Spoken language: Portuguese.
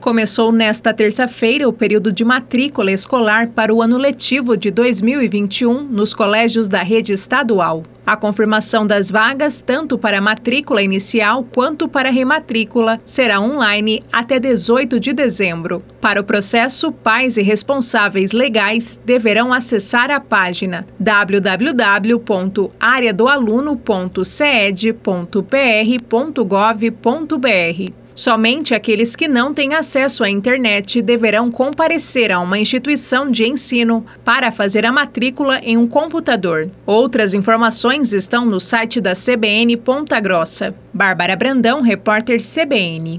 Começou nesta terça-feira o período de matrícula escolar para o ano letivo de 2021 nos colégios da rede estadual. A confirmação das vagas, tanto para matrícula inicial quanto para rematrícula, será online até 18 de dezembro. Para o processo, pais e responsáveis legais deverão acessar a página www.areadoaluno.ced.pr.gov.br. Somente aqueles que não têm acesso à internet deverão comparecer a uma instituição de ensino para fazer a matrícula em um computador. Outras informações estão no site da CBN Ponta Grossa. Bárbara Brandão, repórter CBN.